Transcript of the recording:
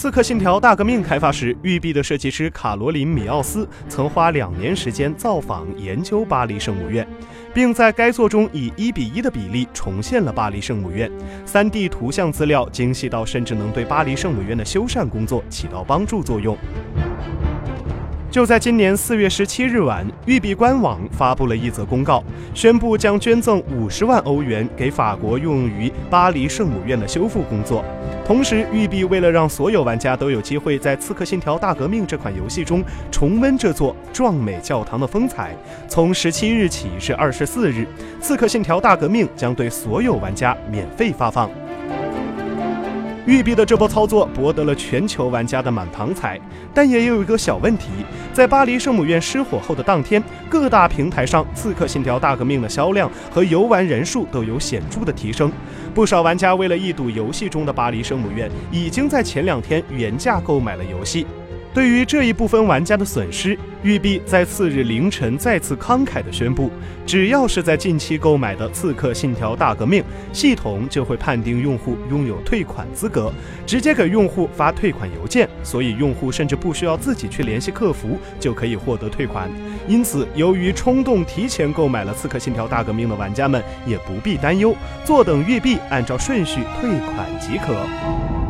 刺客信条：大革命开发时，育碧的设计师卡罗琳·米奥斯曾花两年时间造访研究巴黎圣母院，并在该作中以一比一的比例重现了巴黎圣母院。3D 图像资料精细到甚至能对巴黎圣母院的修缮工作起到帮助作用。就在今年四月十七日晚，育碧官网发布了一则公告，宣布将捐赠五十万欧元给法国用于巴黎圣母院的修复工作。同时，育碧为了让所有玩家都有机会在《刺客信条：大革命》这款游戏中重温这座壮美教堂的风采，从十七日起至二十四日，《刺客信条：大革命》将对所有玩家免费发放。育碧的这波操作博得了全球玩家的满堂彩，但也有一个小问题：在巴黎圣母院失火后的当天，各大平台上《刺客信条：大革命》的销量和游玩人数都有显著的提升。不少玩家为了一睹游戏中的巴黎圣母院，已经在前两天原价购买了游戏。对于这一部分玩家的损失，育碧在次日凌晨再次慷慨地宣布，只要是在近期购买的《刺客信条：大革命》，系统就会判定用户拥有退款资格，直接给用户发退款邮件，所以用户甚至不需要自己去联系客服就可以获得退款。因此，由于冲动提前购买了《刺客信条：大革命》的玩家们也不必担忧，坐等育碧按照顺序退款即可。